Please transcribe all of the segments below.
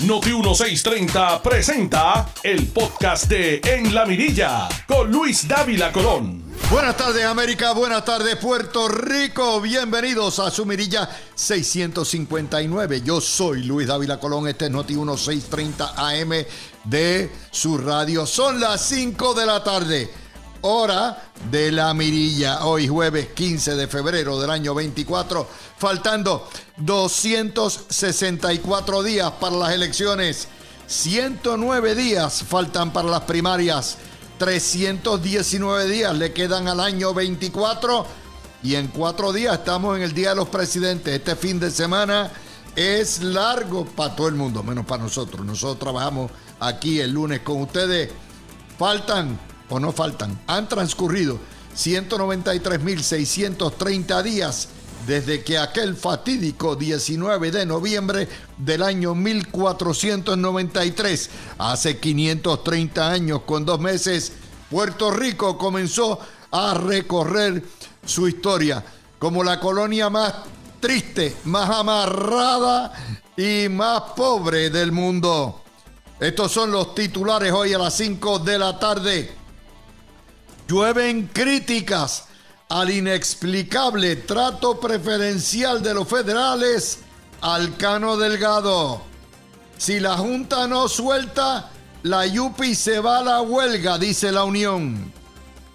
Noti 1630 presenta el podcast de En la Mirilla con Luis Dávila Colón. Buenas tardes América, buenas tardes Puerto Rico, bienvenidos a su Mirilla 659. Yo soy Luis Dávila Colón, este es Noti 1630 AM de su radio. Son las 5 de la tarde hora de la mirilla. Hoy jueves 15 de febrero del año 24, faltando 264 días para las elecciones, 109 días faltan para las primarias, 319 días le quedan al año 24 y en cuatro días estamos en el Día de los Presidentes. Este fin de semana es largo para todo el mundo, menos para nosotros. Nosotros trabajamos aquí el lunes con ustedes. Faltan o no faltan, han transcurrido 193.630 días desde que aquel fatídico 19 de noviembre del año 1493, hace 530 años con dos meses, Puerto Rico comenzó a recorrer su historia como la colonia más triste, más amarrada y más pobre del mundo. Estos son los titulares hoy a las 5 de la tarde. Llueven críticas al inexplicable trato preferencial de los federales al Cano Delgado. Si la Junta no suelta, la Yupi se va a la huelga, dice la Unión.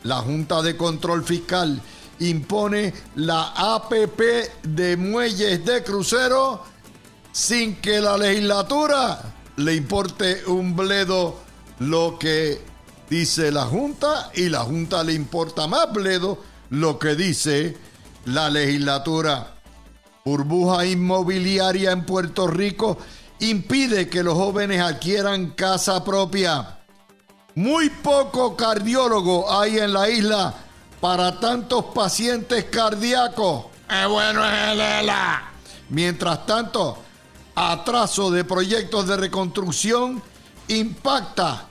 La Junta de Control Fiscal impone la APP de muelles de crucero sin que la legislatura le importe un bledo lo que dice la Junta y la Junta le importa más, Bledo, lo que dice la legislatura. Burbuja inmobiliaria en Puerto Rico impide que los jóvenes adquieran casa propia. Muy poco cardiólogo hay en la isla para tantos pacientes cardíacos. ¡Es bueno es Mientras tanto, atraso de proyectos de reconstrucción impacta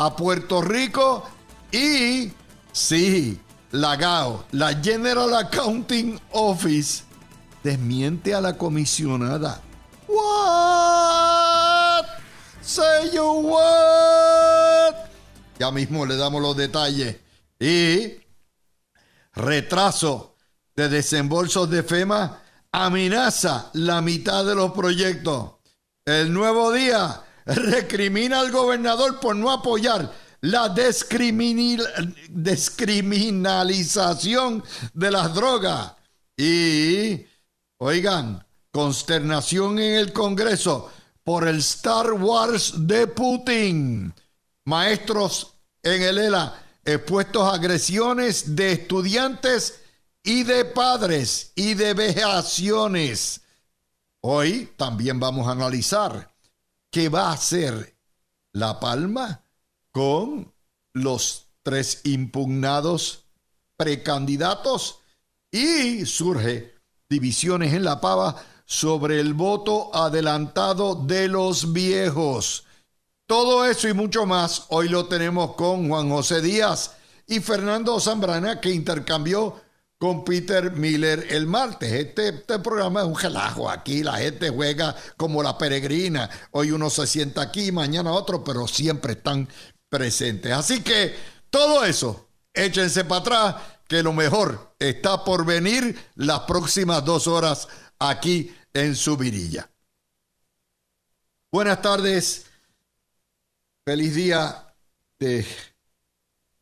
a Puerto Rico y sí, la GAO, la General Accounting Office, desmiente a la comisionada. What? Say you what? Ya mismo le damos los detalles. Y retraso de desembolsos de FEMA amenaza la mitad de los proyectos. El nuevo día recrimina al gobernador por no apoyar la descriminalización de las drogas. Y, oigan, consternación en el Congreso por el Star Wars de Putin. Maestros en el ELA expuestos a agresiones de estudiantes y de padres y de vejaciones. Hoy también vamos a analizar ¿Qué va a hacer La Palma con los tres impugnados precandidatos y surge divisiones en la pava sobre el voto adelantado de los viejos. Todo eso y mucho más hoy lo tenemos con Juan José Díaz y Fernando Zambrana que intercambió con Peter Miller el martes. Este, este, programa es un relajo. Aquí la gente juega como la peregrina. Hoy uno se sienta aquí, mañana otro, pero siempre están presentes. Así que todo eso, échense para atrás, que lo mejor está por venir las próximas dos horas aquí en su virilla. Buenas tardes. Feliz día de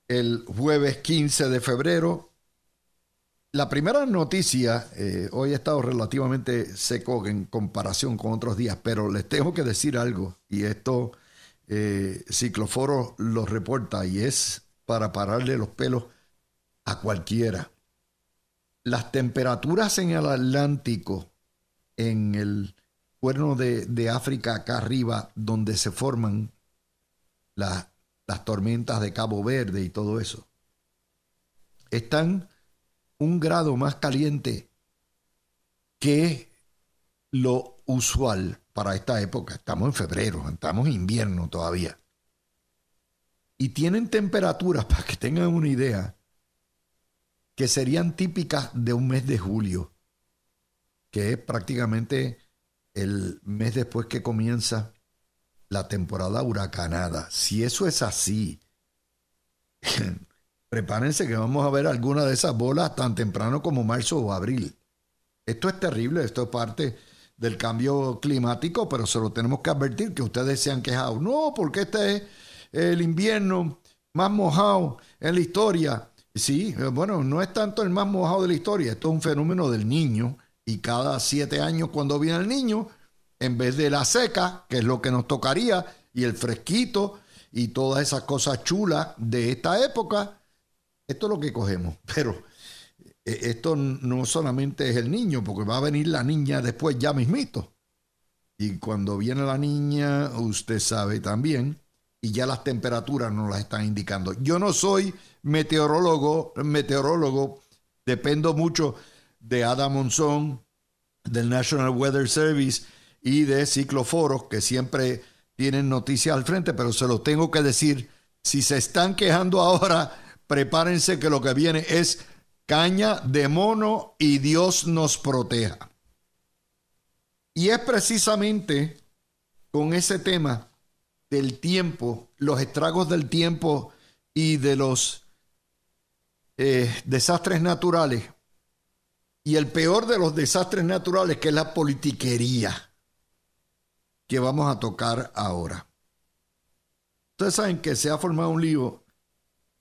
el jueves 15 de febrero la primera noticia, eh, hoy ha estado relativamente seco en comparación con otros días, pero les tengo que decir algo, y esto eh, Cicloforo lo reporta, y es para pararle los pelos a cualquiera. Las temperaturas en el Atlántico, en el cuerno de, África acá arriba, donde se forman las tormentas de Cabo Verde y todo eso, están un grado más caliente que lo usual para esta época. Estamos en febrero, estamos en invierno todavía. Y tienen temperaturas, para que tengan una idea, que serían típicas de un mes de julio, que es prácticamente el mes después que comienza la temporada huracanada. Si eso es así, prepárense que vamos a ver alguna de esas bolas tan temprano como marzo o abril. Esto es terrible, esto es parte del cambio climático, pero se lo tenemos que advertir que ustedes se han quejado. No, porque este es el invierno más mojado en la historia. Sí, bueno, no es tanto el más mojado de la historia, esto es un fenómeno del niño y cada siete años cuando viene el niño, en vez de la seca, que es lo que nos tocaría, y el fresquito y todas esas cosas chulas de esta época, esto es lo que cogemos. Pero eh, esto no solamente es el niño, porque va a venir la niña después ya mismito. Y cuando viene la niña, usted sabe también, y ya las temperaturas nos las están indicando. Yo no soy meteorólogo, meteorólogo, dependo mucho de Adam Monzón, del National Weather Service y de Cicloforos, que siempre tienen noticias al frente, pero se los tengo que decir, si se están quejando ahora, prepárense que lo que viene es caña de mono y Dios nos proteja. Y es precisamente con ese tema del tiempo, los estragos del tiempo y de los eh, desastres naturales, y el peor de los desastres naturales, que es la politiquería, que vamos a tocar ahora. Ustedes saben que se ha formado un lío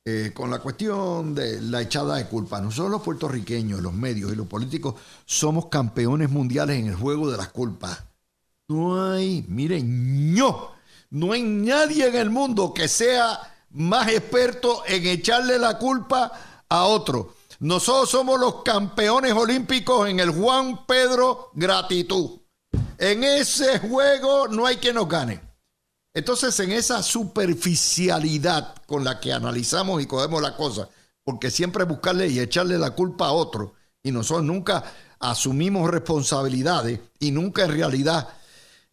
eh, con la cuestión de la echada de culpa. Nosotros los puertorriqueños, los medios y los políticos somos campeones mundiales en el juego de las culpas. No hay, miren, no, no hay nadie en el mundo que sea más experto en echarle la culpa a otro. Nosotros somos los campeones olímpicos en el Juan Pedro Gratitud. En ese juego no hay quien nos gane. Entonces, en esa superficialidad con la que analizamos y cogemos la cosa, porque siempre buscarle y echarle la culpa a otro, y nosotros nunca asumimos responsabilidades y nunca en realidad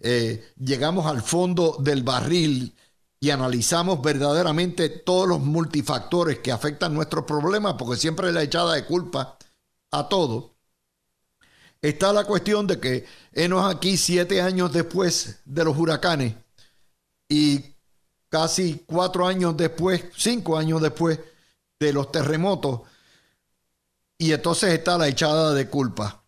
eh, llegamos al fondo del barril y analizamos verdaderamente todos los multifactores que afectan nuestros problemas, porque siempre la echada de culpa a todo, está la cuestión de que enos aquí siete años después de los huracanes y casi cuatro años después, cinco años después de los terremotos, y entonces está la echada de culpa.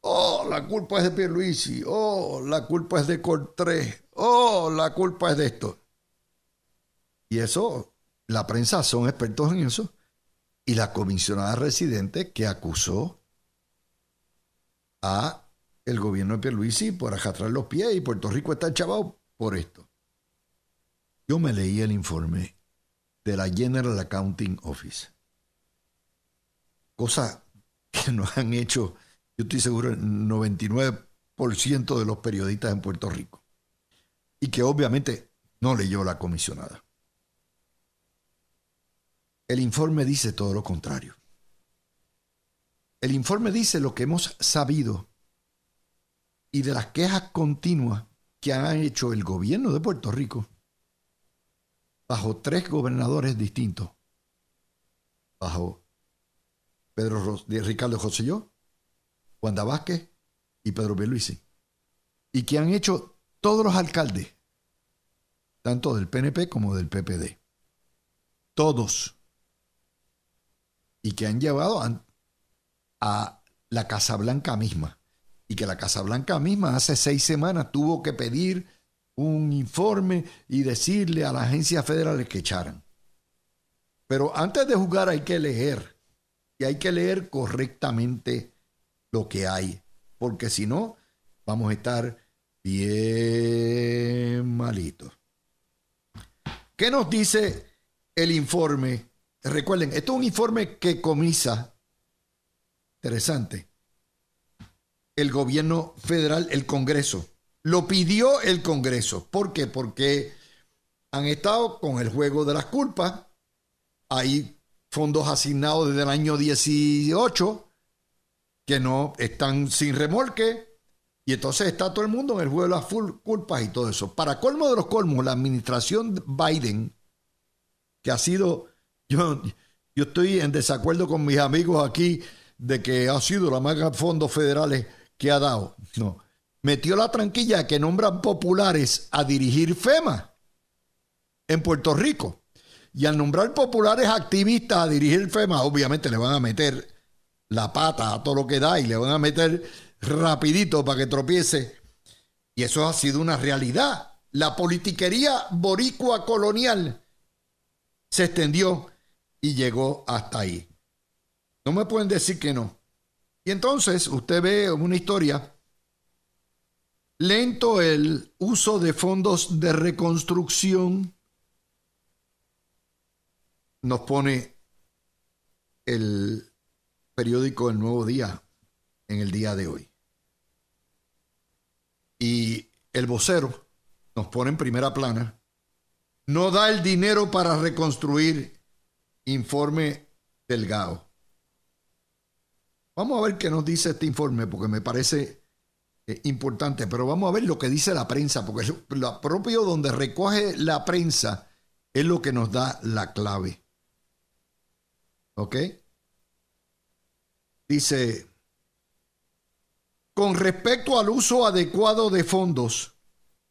Oh, la culpa es de Pierluisi. Oh, la culpa es de Cortés. Oh, la culpa es de esto. Y eso, la prensa son expertos en eso. Y la comisionada residente que acusó a el gobierno de Pierluisi por arrastrar los pies y Puerto Rico está chavado por esto. Yo me leí el informe de la General Accounting Office. Cosa que no han hecho yo estoy seguro, el 99% de los periodistas en Puerto Rico. Y que obviamente no leyó la comisionada. El informe dice todo lo contrario. El informe dice lo que hemos sabido y de las quejas continuas que ha hecho el gobierno de Puerto Rico bajo tres gobernadores distintos. Bajo Pedro Ricardo Joselló, Wanda Vázquez y Pedro Beluisi. Y que han hecho todos los alcaldes, tanto del PNP como del PPD. Todos. Y que han llevado a, la Casa Blanca misma. Y que la Casa Blanca misma hace seis semanas tuvo que pedir un informe y decirle a las agencias federales que echaran. Pero antes de jugar hay que leer. Y hay que leer correctamente lo que hay, porque si no, vamos a estar bien malitos. ¿Qué nos dice el informe? Recuerden, esto es un informe que comisa, interesante, el gobierno federal, el Congreso. Lo pidió el Congreso. ¿Por qué? Porque han estado con el juego de las culpas. Hay fondos asignados desde el año 18 que no están sin remolque. Y entonces está todo el mundo en el juego de las culpas y todo eso. Para colmo de los colmos, la administración Biden, que ha sido, yo, yo estoy en desacuerdo con mis amigos aquí de que ha sido la más fondos federales que ha dado. No, metió la tranquilla que nombran populares a dirigir FEMA en Puerto Rico. Y al nombrar populares activistas a dirigir FEMA, obviamente le van a meter la pata a todo lo que da y le van a meter rapidito para que tropiece. Y eso ha sido una realidad. La politiquería boricua colonial se extendió y llegó hasta ahí. No me pueden decir que no. Y entonces usted ve una historia lento el uso de fondos de reconstrucción. Nos pone el periódico El Nuevo Día en el día de hoy. Y el vocero nos pone en primera plana. No da el dinero para reconstruir. Informe Delgado. Vamos a ver qué nos dice este informe porque me parece eh, importante, pero vamos a ver lo que dice la prensa, porque lo propio donde recoge la prensa es lo que nos da la clave. ¿Ok? Dice, con respecto al uso adecuado de fondos,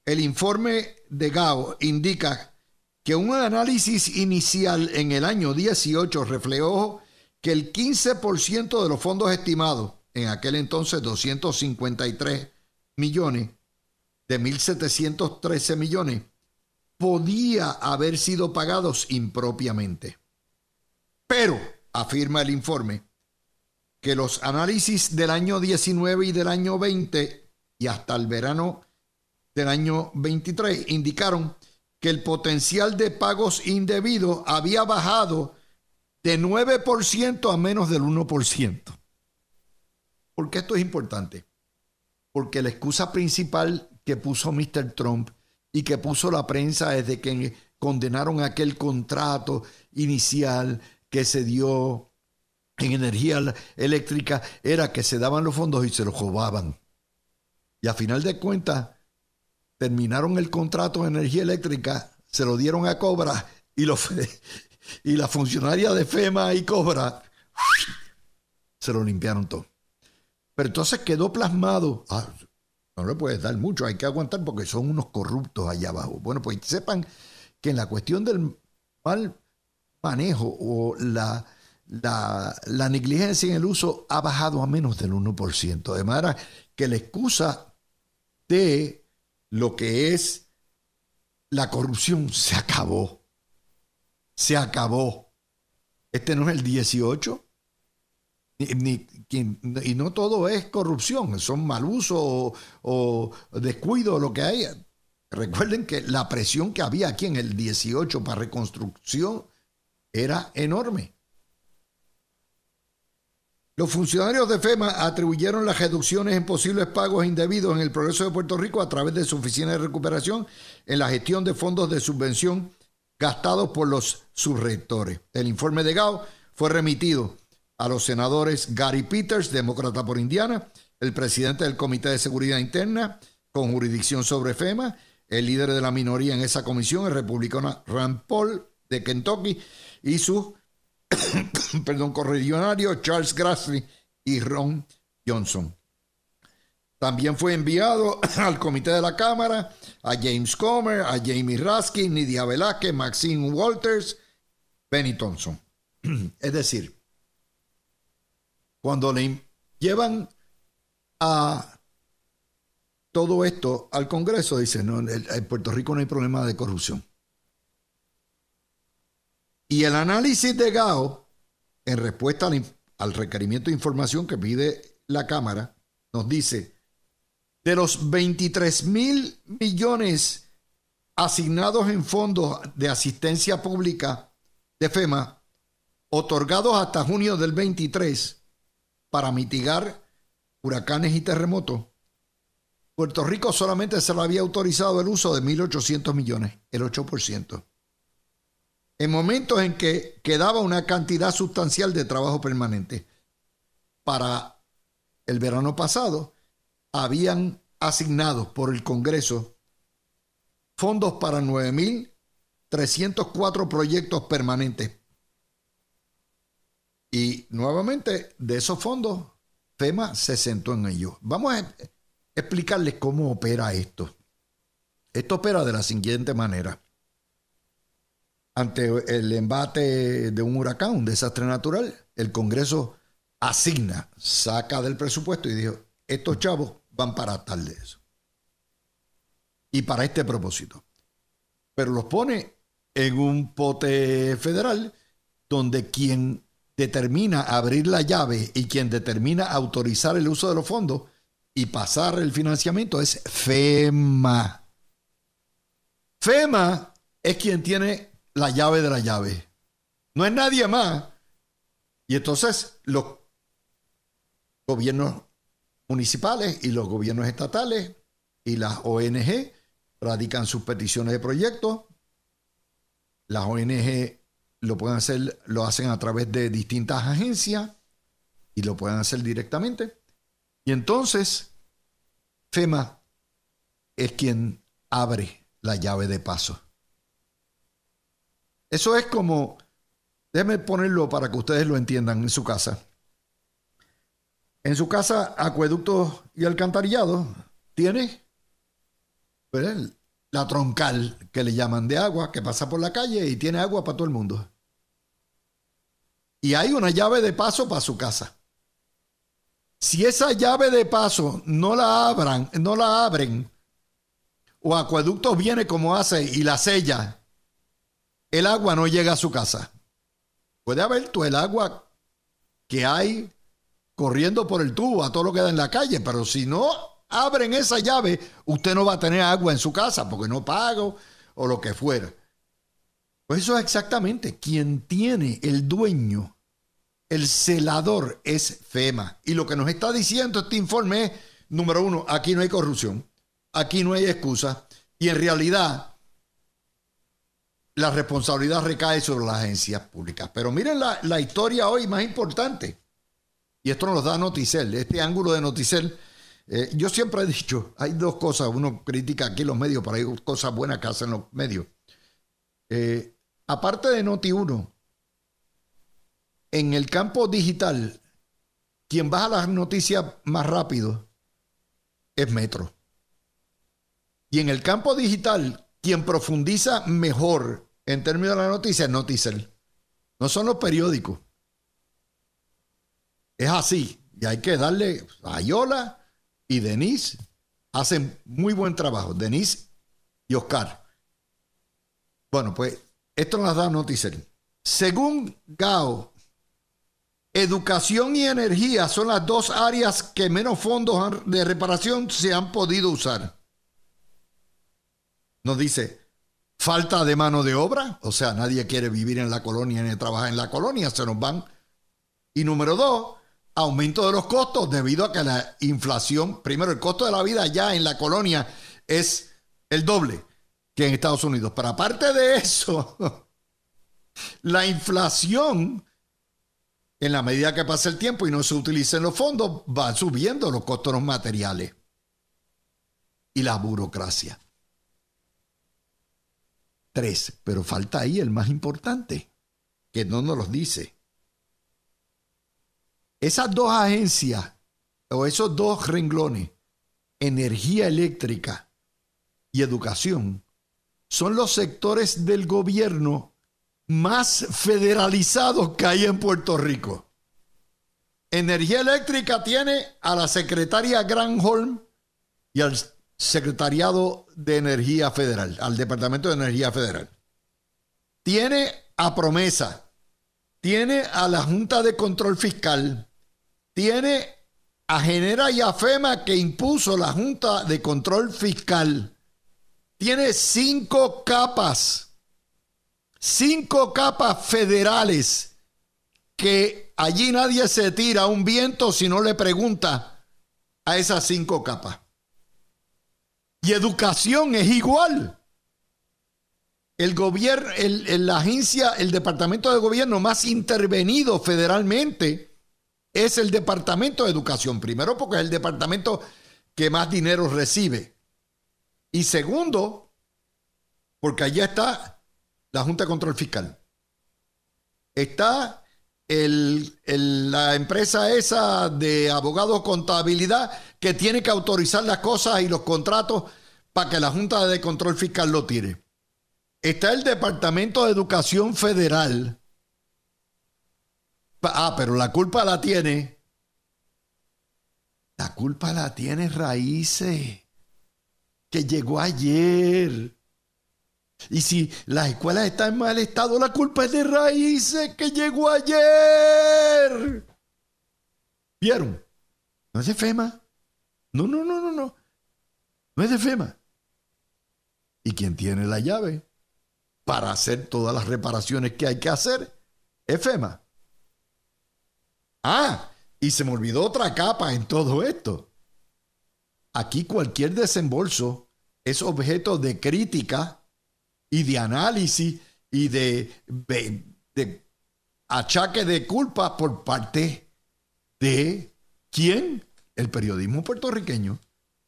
el informe de GAO indica que un análisis inicial en el año 18 reflejó que el 15% de los fondos estimados en aquel entonces 253 millones de 1.713 millones, podía haber sido pagados impropiamente. Pero, afirma el informe, que los análisis del año 19 y del año 20 y hasta el verano del año 23 indicaron que el potencial de pagos indebidos había bajado de 9% a menos del 1%. ¿Por qué esto es importante? Porque la excusa principal que puso Mr. Trump y que puso la prensa desde que condenaron aquel contrato inicial que se dio en energía eléctrica era que se daban los fondos y se los robaban. Y a final de cuentas, terminaron el contrato de energía eléctrica, se lo dieron a Cobra y, los, y la funcionaria de FEMA y Cobra se lo limpiaron todo. Pero entonces quedó plasmado. Ah, no le puedes dar mucho, hay que aguantar porque son unos corruptos allá abajo. Bueno, pues sepan que en la cuestión del mal manejo o la, la, la negligencia en el uso ha bajado a menos del 1%. De manera que la excusa de lo que es la corrupción se acabó. Se acabó. Este no es el 18, y no todo es corrupción, son mal uso o, descuido, lo que hay. Recuerden que la presión que había aquí en el 18 para reconstrucción era enorme. Los funcionarios de FEMA atribuyeron las reducciones en posibles pagos indebidos en el progreso de Puerto Rico a través de su oficina de recuperación en la gestión de fondos de subvención gastados por los subrectores. El informe de GAO fue remitido a los senadores Gary Peters, demócrata por Indiana, el presidente del Comité de Seguridad Interna con jurisdicción sobre FEMA, el líder de la minoría en esa comisión, el republicano Rand Paul de Kentucky, y su perdón, Charles Grassley y Ron Johnson. También fue enviado al comité de la Cámara a James Comer, a Jamie Raskin, Nidia Velázquez, Maxine Walters, Benny Thompson. Es decir, cuando le llevan a todo esto al Congreso, dicen, no, en Puerto Rico no hay problema de corrupción. Y el análisis de GAO, en respuesta al, requerimiento de información que pide la Cámara, nos dice, de los 23 mil millones asignados en fondos de asistencia pública de FEMA, otorgados hasta junio del 23, para mitigar huracanes y terremotos, Puerto Rico solamente se le había autorizado el uso de 1.800 millones, el 8%. En momentos en que quedaba una cantidad sustancial de trabajo permanente. Para el verano pasado, habían asignado por el Congreso fondos para 9.304 proyectos permanentes y nuevamente, de esos fondos, FEMA se sentó en ellos. Vamos a explicarles cómo opera esto. Esto opera de la siguiente manera. Ante el embate de un huracán, un desastre natural, el Congreso asigna, saca del presupuesto y dijo, estos chavos van para tal de eso. Y para este propósito. Pero los pone en un pote federal donde quien determina abrir la llave y quien determina autorizar el uso de los fondos y pasar el financiamiento es FEMA. FEMA es quien tiene la llave de la llave. No es nadie más. Y entonces los gobiernos municipales y los gobiernos estatales y las ONG radican sus peticiones de proyectos. Las ONG lo pueden hacer, lo hacen a través de distintas agencias y lo pueden hacer directamente. Y entonces, FEMA es quien abre la llave de paso. Eso es como, déjenme ponerlo para que ustedes lo entiendan en su casa. En su casa, acueducto y alcantarillado tiene la troncal que le llaman de agua, que pasa por la calle y tiene agua para todo el mundo. Y hay una llave de paso para su casa. Si esa llave de paso no la abran, no la abren, o acueducto viene como hace y la sella, el agua no llega a su casa. Puede haber todo el agua que hay corriendo por el tubo a todo lo que da en la calle, pero si no abren esa llave, usted no va a tener agua en su casa porque no pago o lo que fuera. Pues eso es exactamente quien tiene el dueño, el celador es FEMA. Y lo que nos está diciendo este informe es, número uno, aquí no hay corrupción, aquí no hay excusa y en realidad la responsabilidad recae sobre las agencias públicas. Pero miren la, la historia hoy más importante. Y esto nos da Noticel, este ángulo de Noticel eh, yo siempre he dicho, hay dos cosas, uno critica aquí los medios, pero hay cosas buenas que hacen los medios. Eh, aparte de Noti1, en el campo digital, quien baja las noticias más rápido es Metro. Y en el campo digital, quien profundiza mejor en términos de la noticia es Noticel. No son los periódicos. Es así. Y hay que darle a Yola y Denise hacen muy buen trabajo. Denise y Oscar. Bueno, pues esto nos da noticias. Según Gao, educación y energía son las dos áreas que menos fondos de reparación se han podido usar. Nos dice, falta de mano de obra, o sea, nadie quiere vivir en la colonia ni trabajar en la colonia, se nos van. Y número dos, aumento de los costos debido a que la inflación, primero el costo de la vida ya en la colonia es el doble que en Estados Unidos. Pero aparte de eso, la inflación, en la medida que pasa el tiempo y no se utilicen los fondos, va subiendo los costos de los materiales y la burocracia. Tres, pero falta ahí el más importante, que no nos los dice esas dos agencias o esos dos renglones, energía eléctrica y educación, son los sectores del gobierno más federalizados que hay en Puerto Rico. Energía eléctrica tiene a la secretaria Granholm y al secretariado de Energía Federal, al Departamento de Energía Federal. Tiene a Promesa, tiene a la Junta de Control Fiscal, tiene a Genera y a FEMA que impuso la Junta de Control Fiscal. Tiene cinco capas, cinco capas federales que allí nadie se tira un viento si no le pregunta a esas cinco capas. Y educación es igual. El gobierno, la agencia, el departamento de gobierno más intervenido federalmente es el Departamento de Educación. Primero porque es el departamento que más dinero recibe. Y segundo, porque allá está la Junta de Control Fiscal. Está la empresa esa de abogados contabilidad que tiene que autorizar las cosas y los contratos para que la Junta de Control Fiscal lo tire. Está el Departamento de Educación Federal. Ah, pero la culpa la tiene. La culpa la tiene Raíces, que llegó ayer. Y si las escuelas están en mal estado, la culpa es de Raíces, que llegó ayer. ¿Vieron? No es de FEMA. No, no, no, no, no. No es de FEMA. ¿Y quién tiene la llave para hacer todas las reparaciones que hay que hacer? Es FEMA. Ah, y se me olvidó otra capa en todo esto. Aquí cualquier desembolso es objeto de crítica y de análisis y de, achaque de culpa por parte de quién? El periodismo puertorriqueño.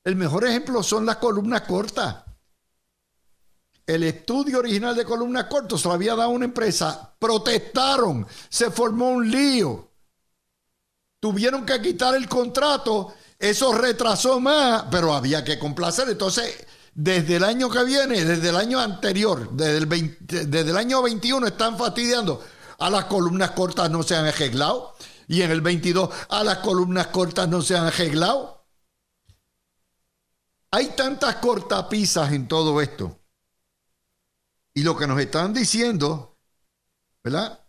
El mejor ejemplo son las columnas cortas. El estudio original de columnas cortas lo había dado una empresa. Protestaron. Se formó un lío. Tuvieron que quitar el contrato. Eso retrasó más, pero había que complacer. Entonces, desde el año que viene, desde el año anterior, desde el, desde el año 21 están fastidiando. A las columnas cortas no se han arreglado. Y en el 22 a las columnas cortas no se han arreglado. Hay tantas cortapisas en todo esto. Y lo que nos están diciendo, ¿verdad?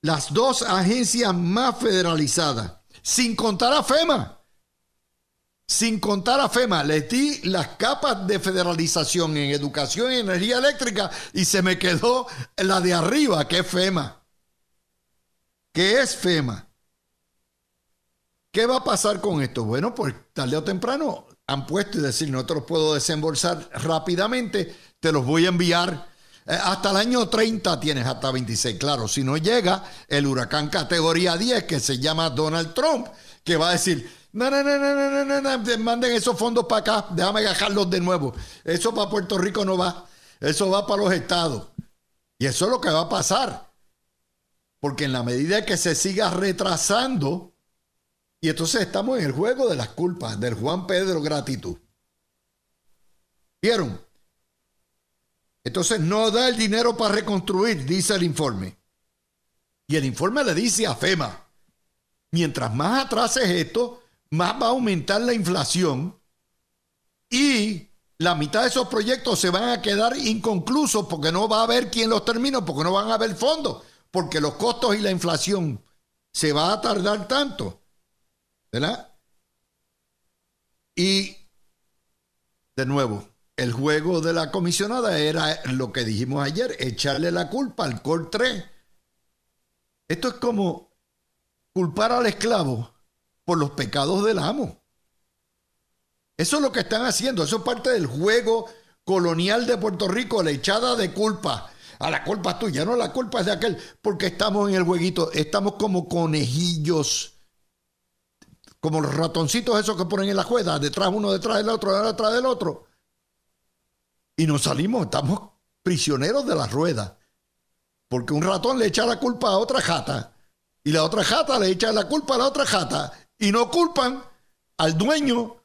Las dos agencias más federalizadas, sin contar a FEMA sin contar a FEMA, le di las capas de federalización en educación y energía eléctrica y se me quedó la de arriba, que es FEMA. ¿Qué es FEMA? ¿Qué va a pasar con esto? Bueno, pues tarde o temprano han puesto y decir, no te los puedo desembolsar rápidamente, te los voy a enviar. Eh, hasta el año 30 tienes hasta 26. Claro, si no llega el huracán categoría 10 que se llama Donald Trump, que va a decir, no, no, no, no, no, no, no, manden esos fondos para acá, déjame gajarlos de nuevo. Eso para Puerto Rico no va, eso va para los estados. Y eso es lo que va a pasar. Porque en la medida que se siga retrasando, y entonces estamos en el juego de las culpas, del Juan Pedro gratitud. ¿Vieron? Entonces no da el dinero para reconstruir, dice el informe. Y el informe le dice a FEMA, mientras más atrases esto, más va a aumentar la inflación y la mitad de esos proyectos se van a quedar inconclusos porque no va a haber quien los termine, porque no van a haber fondos, porque los costos y la inflación se va a tardar tanto. ¿Verdad? Y, de nuevo, el juego de la comisionada era lo que dijimos ayer, echarle la culpa al COR 3. Esto es como culpar al esclavo por los pecados del amo. Eso es lo que están haciendo, eso es parte del juego colonial de Puerto Rico, la echada de culpa. A la culpa es tuya, no la culpa es de aquel, porque estamos en el jueguito, estamos como conejillos, como los ratoncitos esos que ponen en la juega, detrás uno detrás del otro, detrás del otro. Y nos salimos, estamos prisioneros de la rueda, porque un ratón le echa la culpa a otra jata, y la otra jata le echa la culpa a la otra jata, y no culpan al dueño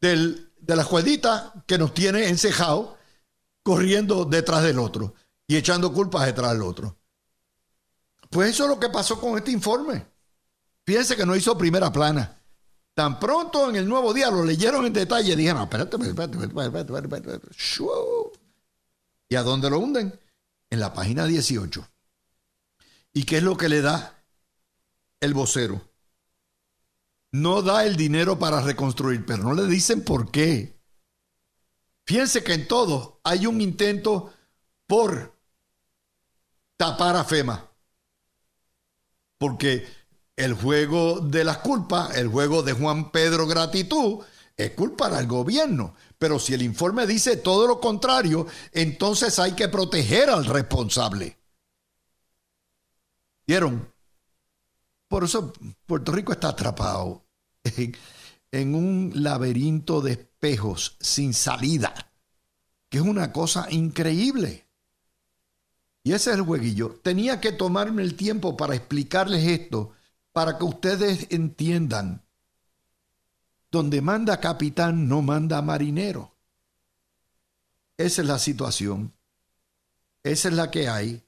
del, de la jueguita que nos tiene encejado corriendo detrás del otro y echando culpas detrás del otro. Pues eso es lo que pasó con este informe. Fíjense que no hizo primera plana. Tan pronto en el nuevo día lo leyeron en detalle, dijeron, espérate, espérate, espérate, espérate, espérate, ¿Y a dónde lo hunden? En la página 18. ¿Y qué es lo que le da el vocero. No da el dinero para reconstruir, pero no le dicen por qué. Fíjense que en todo hay un intento por tapar a FEMA. Porque el juego de las culpas, el juego de Juan Pedro Gratitud, es culpar al gobierno. Pero si el informe dice todo lo contrario, entonces hay que proteger al responsable. ¿Vieron? Por eso Puerto Rico está atrapado en, un laberinto de espejos sin salida, que es una cosa increíble. Y ese es el jueguillo. Tenía que tomarme el tiempo para explicarles esto, para que ustedes entiendan. Donde manda capitán no manda marinero. Esa es la situación. Esa es la que hay.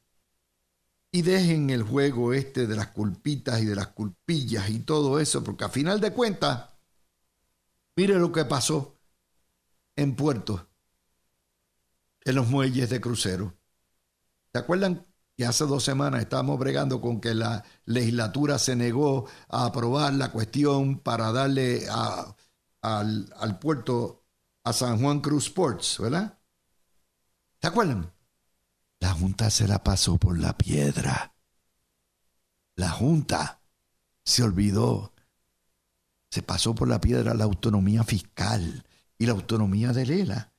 Y dejen el juego este de las culpitas y de las culpillas y todo eso, porque a final de cuentas, mire lo que pasó en Puerto, en los muelles de crucero. ¿Se acuerdan hace dos semanas estábamos bregando con que la legislatura se negó a aprobar la cuestión para darle al, puerto a San Juan Cruz Sports, ¿verdad? ¿Se acuerdan? La Junta se la pasó por la piedra. La Junta se olvidó. Se pasó por la piedra la autonomía fiscal y la autonomía de Lela.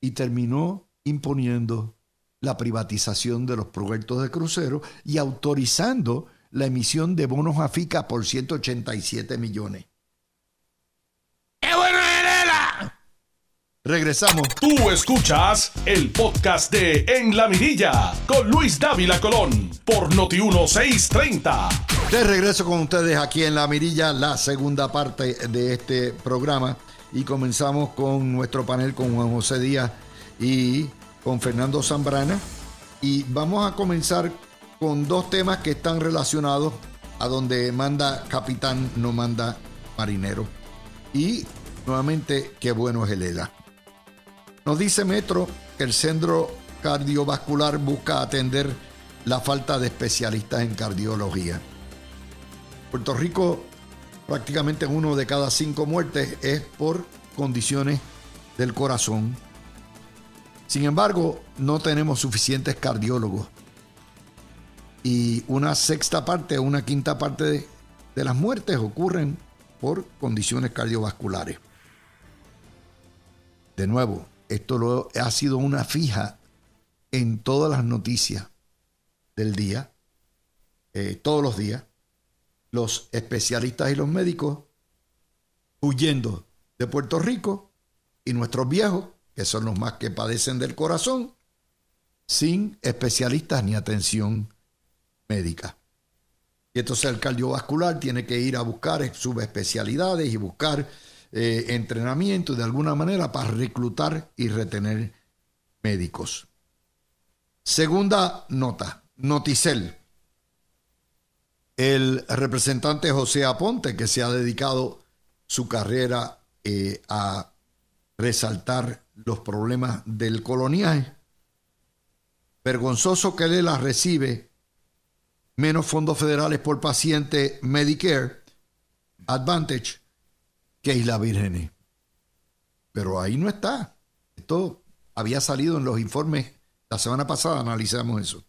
Y terminó imponiendo la privatización de los proyectos de crucero y autorizando la emisión de bonos a FICA por 187 millones. Regresamos. Tú escuchas el podcast de En la Mirilla con Luis Dávila Colón por Noti 1630. De regreso con ustedes aquí en La Mirilla, la segunda parte de este programa. Y comenzamos con nuestro panel con Juan José Díaz y con Fernando Zambrana. Y vamos a comenzar con dos temas que están relacionados a donde manda capitán, no manda marinero. Y nuevamente, qué bueno es el ELA. Nos dice Metro que el centro cardiovascular busca atender la falta de especialistas en cardiología. Puerto Rico, prácticamente uno de cada cinco muertes es por condiciones del corazón. Sin embargo, no tenemos suficientes cardiólogos. Y una sexta parte o una quinta parte de, las muertes ocurren por condiciones cardiovasculares. De nuevo, esto lo, ha sido una fija en todas las noticias del día, eh, todos los días, los especialistas y los médicos huyendo de Puerto Rico y nuestros viejos, que son los más que padecen del corazón, sin especialistas ni atención médica. Y entonces el cardiovascular tiene que ir a buscar subespecialidades y buscar eh, entrenamiento de alguna manera para reclutar y retener médicos. Segunda nota, Noticel. El representante José Aponte, que se ha dedicado su carrera eh, a resaltar los problemas del coloniaje, vergonzoso que Lela recibe menos fondos federales por paciente Medicare Advantage que Isla Virgen. Pero ahí no está. Esto había salido en los informes la semana pasada, analizamos eso.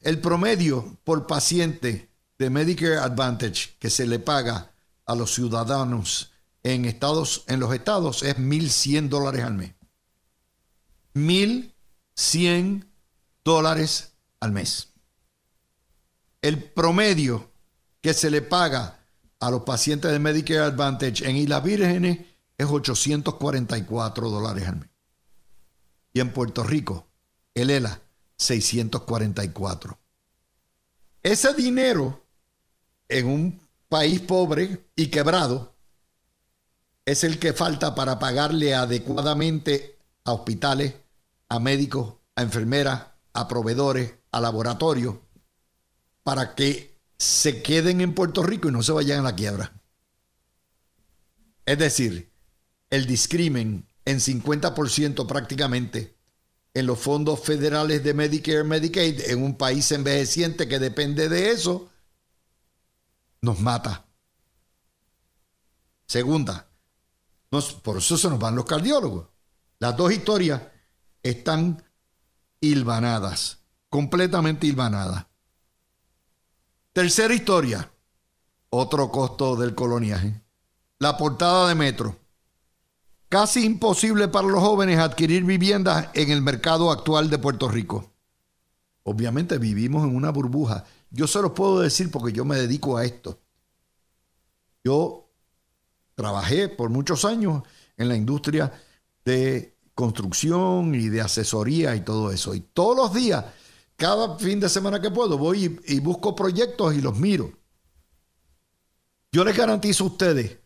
El promedio por paciente de Medicare Advantage que se le paga a los ciudadanos en, estados, en los estados es 1.100 dólares al mes. 1.100 dólares al mes. El promedio que se le paga a los pacientes de Medicare Advantage en Islas Vírgenes es 844 dólares al mes. Y en Puerto Rico, el ELA, 644. Ese dinero en un país pobre y quebrado es el que falta para pagarle adecuadamente a hospitales, a médicos, a enfermeras, a proveedores, a laboratorios, para que se queden en Puerto Rico y no se vayan a la quiebra. Es decir, el discrimen en 50% prácticamente en los fondos federales de Medicare Medicaid en un país envejeciente que depende de eso, nos mata. Segunda, por eso se nos van los cardiólogos. Las dos historias están hilvanadas, completamente hilvanadas. Tercera historia, otro costo del coloniaje. La portada de Metro. Casi imposible para los jóvenes adquirir viviendas en el mercado actual de Puerto Rico. Obviamente vivimos en una burbuja. Yo se los puedo decir porque yo me dedico a esto. Yo trabajé por muchos años en la industria de construcción y de asesoría y todo eso. Y todos los días, cada fin de semana que puedo, voy y, busco proyectos y los miro. Yo les garantizo a ustedes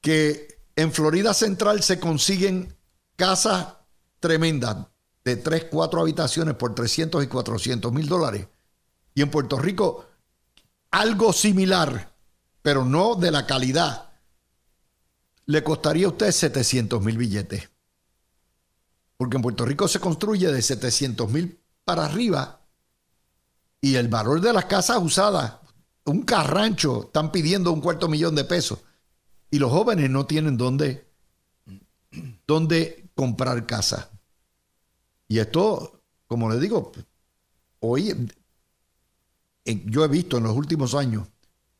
que en Florida Central se consiguen casas tremendas de 3, 4 habitaciones por 300 y 400 mil dólares. Y en Puerto Rico algo similar, pero no de la calidad, le costaría a usted 700 mil billetes. Porque en Puerto Rico se construye de 700 mil para arriba y el valor de las casas usadas, un carrancho, están pidiendo un cuarto millón de pesos. Y los jóvenes no tienen dónde, dónde comprar casa. Y esto, como le digo, hoy yo he visto en los últimos años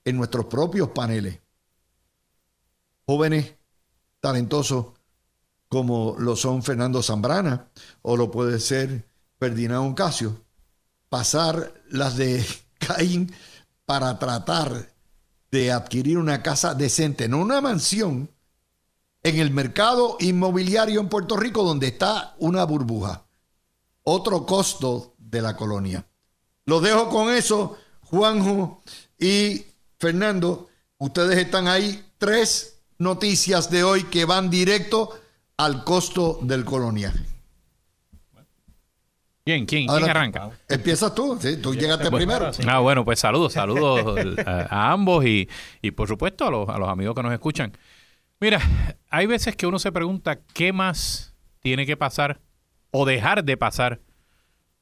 en nuestros propios paneles jóvenes talentosos como lo son Fernando Zambrana o lo puede ser Ferdinand Casio, pasar las de Caín para tratar de adquirir una casa decente, no una mansión, en el mercado inmobiliario en Puerto Rico donde está una burbuja. Otro costo de la colonia. Lo dejo con eso, Juanjo y Fernando. Ustedes están ahí. Tres noticias de hoy que van directo al costo del coloniaje. Bien, ¿quién, ¿quién arranca? Empiezas tú, sí, tú llegaste primero. Ah, bueno, pues saludos, saludos a, ambos y, y, por supuesto a los, a los amigos que nos escuchan. Mira, hay veces que uno se pregunta qué más tiene que pasar o dejar de pasar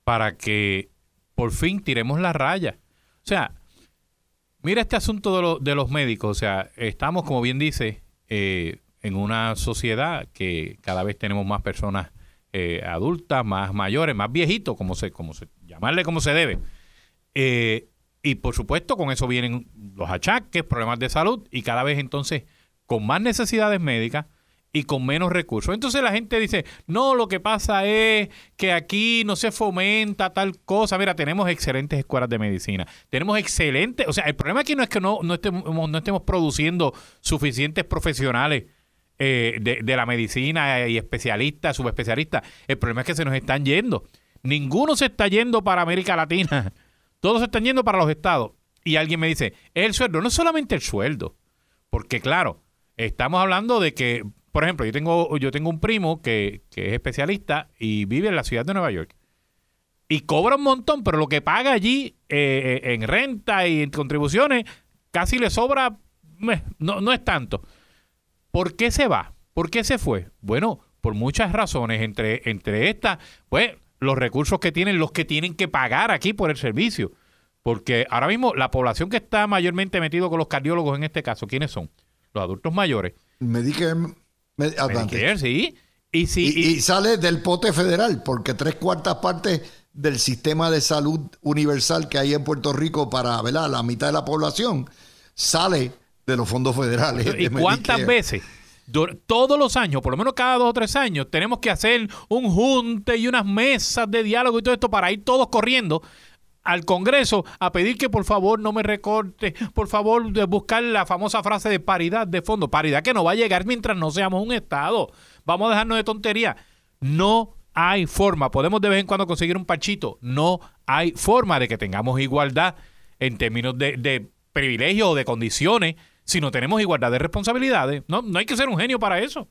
para que por fin tiremos la raya. O sea, mira este asunto de, los médicos. O sea, estamos, como bien dice, eh, en una sociedad que cada vez tenemos más personas eh, adultas, más mayores, más viejitos, como se, como se, llamarle como se debe. Eh, y por supuesto, con eso vienen los achaques, problemas de salud, y cada vez entonces con más necesidades médicas y con menos recursos. Entonces la gente dice, no, lo que pasa es que aquí no se fomenta tal cosa. Mira, tenemos excelentes escuelas de medicina, tenemos excelentes, o sea, el problema aquí no es que no, no, estemos, no estemos produciendo suficientes profesionales eh, de, la medicina y especialistas, subespecialistas. El problema es que se nos están yendo. Ninguno se está yendo para América Latina. Todos se están yendo para los estados. Y alguien me dice, el sueldo, no es solamente el sueldo. Porque claro, estamos hablando de que, por ejemplo, yo tengo, yo tengo un primo que, que es especialista y vive en la ciudad de Nueva York. Y cobra un montón, pero lo que paga allí eh, en renta y en contribuciones casi le sobra, no, no es tanto. ¿Por qué se va? ¿Por qué se fue? Bueno, por muchas razones, entre, entre estas, pues los recursos que tienen los que tienen que pagar aquí por el servicio. Porque ahora mismo la población que está mayormente metido con los cardiólogos en este caso, ¿quiénes son? Los adultos mayores. Medicare, Medicare sí. Y, sí y, sale del pote federal, porque tres cuartas partes del sistema de salud universal que hay en Puerto Rico para la mitad de la población sale de los fondos federales. ¿Y cuántas veces? Todos los años, por lo menos cada dos o tres años, tenemos que hacer un junte y unas mesas de diálogo y todo esto para ir todos corriendo al Congreso a pedir que por favor no me recorte, por favor de buscar la famosa frase de paridad de fondo, paridad que no va a llegar mientras no seamos un Estado. Vamos a dejarnos de tontería. No hay forma, podemos de vez en cuando conseguir un parchito, no hay forma de que tengamos igualdad en términos de, de privilegios o de condiciones si no tenemos igualdad de responsabilidades. No, no hay que ser un genio para eso.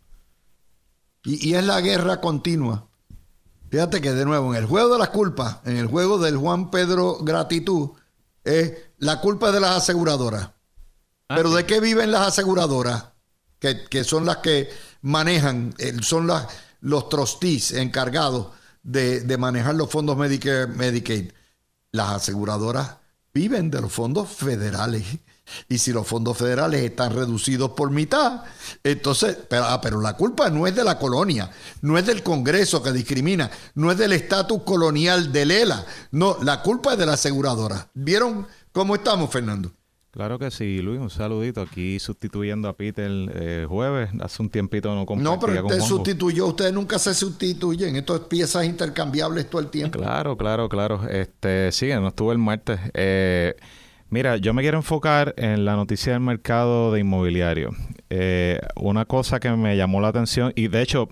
Y, es la guerra continua. Fíjate que de nuevo, en el juego de las culpas, en el juego del Juan Pedro Gratitud, es la culpa de las aseguradoras. Ah, Pero ¿de qué viven las aseguradoras? Que, son las que manejan, son las, los trustees encargados de, de manejar los fondos Medicare, Medicaid. Las aseguradoras viven de los fondos federales. Y si los fondos federales están reducidos por mitad, entonces, pero, ah, pero la culpa no es de la colonia, no es del Congreso que discrimina, no es del estatus colonial de Lela, no, la culpa es de la aseguradora. ¿Vieron cómo estamos, Fernando? Claro que sí, Luis, un saludito. Aquí sustituyendo a Peter el eh, jueves. Hace un tiempito no compartía No, pero usted sustituyó. Ustedes nunca se sustituyen. Esto es piezas intercambiables todo el tiempo. Claro, claro, claro. Este, sí, no estuvo el martes. Eh, Mira, yo me quiero enfocar en la noticia del mercado de inmobiliario. Eh, una cosa que me llamó la atención, y de hecho,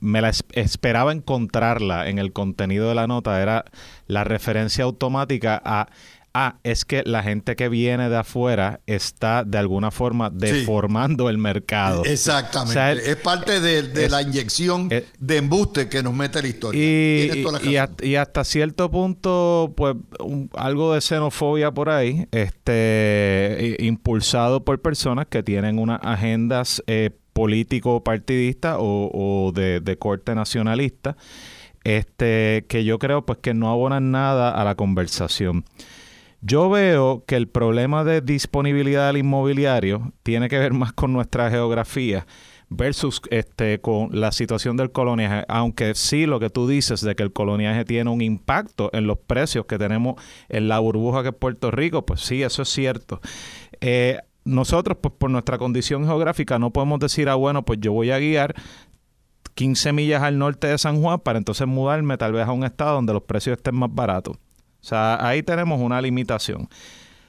me la esperaba encontrarla en el contenido de la nota, era la referencia automática a ah, es que la gente que viene de afuera está de alguna forma deformando el mercado. Exactamente. es parte de, la inyección de embuste que nos mete la historia. Y, hasta cierto punto, pues, algo de xenofobia por ahí, este, impulsado por personas que tienen unas agendas eh, político-partidistas o, de, de corte nacionalista este que yo creo pues que no abonan nada a la conversación. Yo veo que el problema de disponibilidad del inmobiliario tiene que ver más con nuestra geografía versus este con la situación del coloniaje, aunque sí lo que tú dices de que el coloniaje tiene un impacto en los precios que tenemos en la burbuja que es Puerto Rico, pues sí, eso es cierto. Eh, nosotros, pues por nuestra condición geográfica, no podemos decir, ah, bueno, pues yo voy a guiar 15 millas al norte de San Juan para entonces mudarme tal vez a un estado donde los precios estén más baratos. O sea, ahí tenemos una limitación.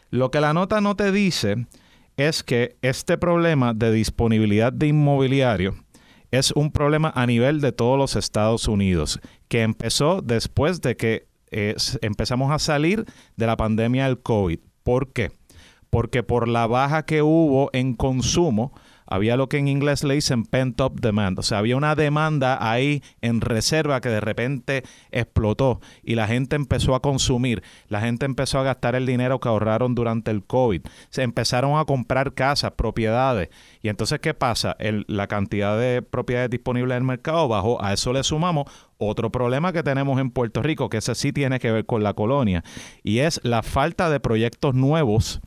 Lo que la nota no te dice es que este problema de disponibilidad de inmobiliario es un problema a nivel de todos los Estados Unidos, que empezó después de que eh, empezamos a salir de la pandemia del COVID. ¿Por qué? Porque por la baja que hubo en consumo, había lo que en inglés le dicen pent-up demand, o sea, había una demanda ahí en reserva que de repente explotó y la gente empezó a consumir, la gente empezó a gastar el dinero que ahorraron durante el COVID, se empezaron a comprar casas, propiedades, y entonces, ¿qué pasa? la cantidad de propiedades disponibles en el mercado bajó, a eso le sumamos otro problema que tenemos en Puerto Rico, que ese sí tiene que ver con la colonia, y es la falta de proyectos nuevos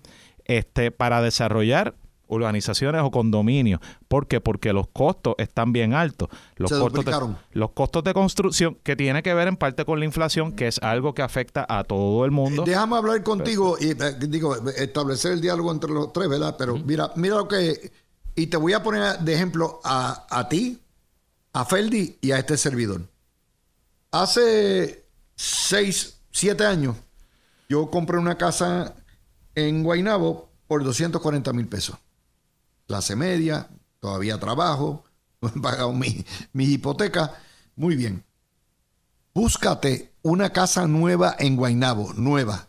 este, para desarrollar urbanizaciones o condominios. ¿Por qué? Porque los costos están bien altos. Los, costos de, los costos de construcción, que tiene que ver en parte con la inflación, que es algo que afecta a todo el mundo. Eh, déjame hablar contigo y eh, digo, establecer el diálogo entre los tres, ¿verdad? Pero mira, mira lo que... Y te voy a poner de ejemplo a, a ti, a Feldi y a este servidor. Hace seis, siete años, yo compré una casa en Guaynabo por 240 mil pesos clase media, todavía trabajo, no he pagado mi, mi hipoteca. Muy bien. Búscate una casa nueva en Guaynabo, nueva.